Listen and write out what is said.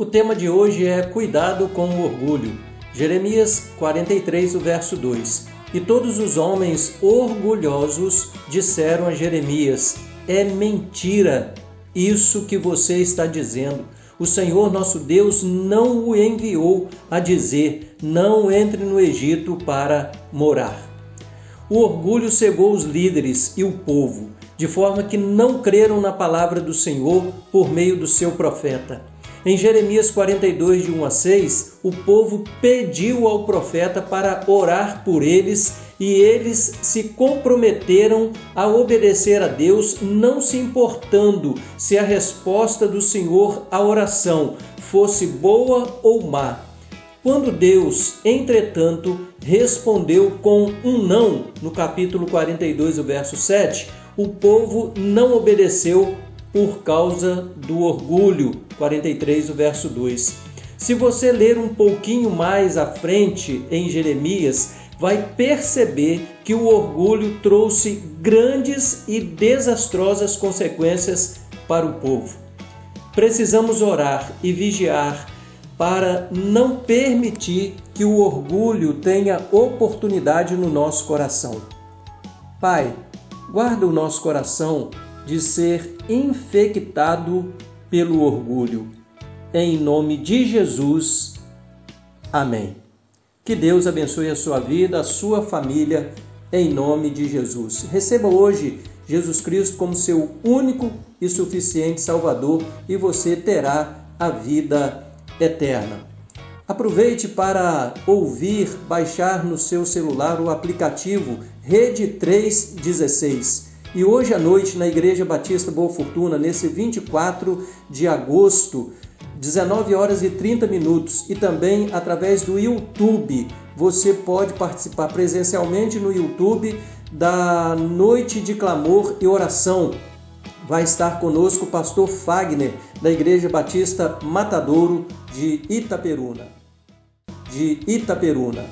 O tema de hoje é Cuidado com o orgulho. Jeremias 43, o verso 2. E todos os homens orgulhosos disseram a Jeremias: É mentira isso que você está dizendo. O Senhor nosso Deus não o enviou a dizer: Não entre no Egito para morar. O orgulho cegou os líderes e o povo, de forma que não creram na palavra do Senhor por meio do seu profeta. Em Jeremias 42, de 1 a 6, o povo pediu ao profeta para orar por eles e eles se comprometeram a obedecer a Deus, não se importando se a resposta do Senhor à oração fosse boa ou má. Quando Deus, entretanto, respondeu com um não, no capítulo 42, o verso 7, o povo não obedeceu por causa do orgulho. 43, o verso 2. Se você ler um pouquinho mais à frente em Jeremias, vai perceber que o orgulho trouxe grandes e desastrosas consequências para o povo. Precisamos orar e vigiar para não permitir que o orgulho tenha oportunidade no nosso coração. Pai, guarda o nosso coração de ser infectado pelo orgulho. Em nome de Jesus. Amém. Que Deus abençoe a sua vida, a sua família, em nome de Jesus. Receba hoje Jesus Cristo como seu único e suficiente Salvador e você terá a vida eterna. Aproveite para ouvir, baixar no seu celular o aplicativo Rede 316. E hoje à noite, na Igreja Batista Boa Fortuna, nesse 24 de agosto, 19 horas e 30 minutos, e também através do YouTube, você pode participar presencialmente no YouTube da Noite de Clamor e Oração. Vai estar conosco o pastor Fagner, da Igreja Batista Matadouro de Itaperuna. De Itaperuna.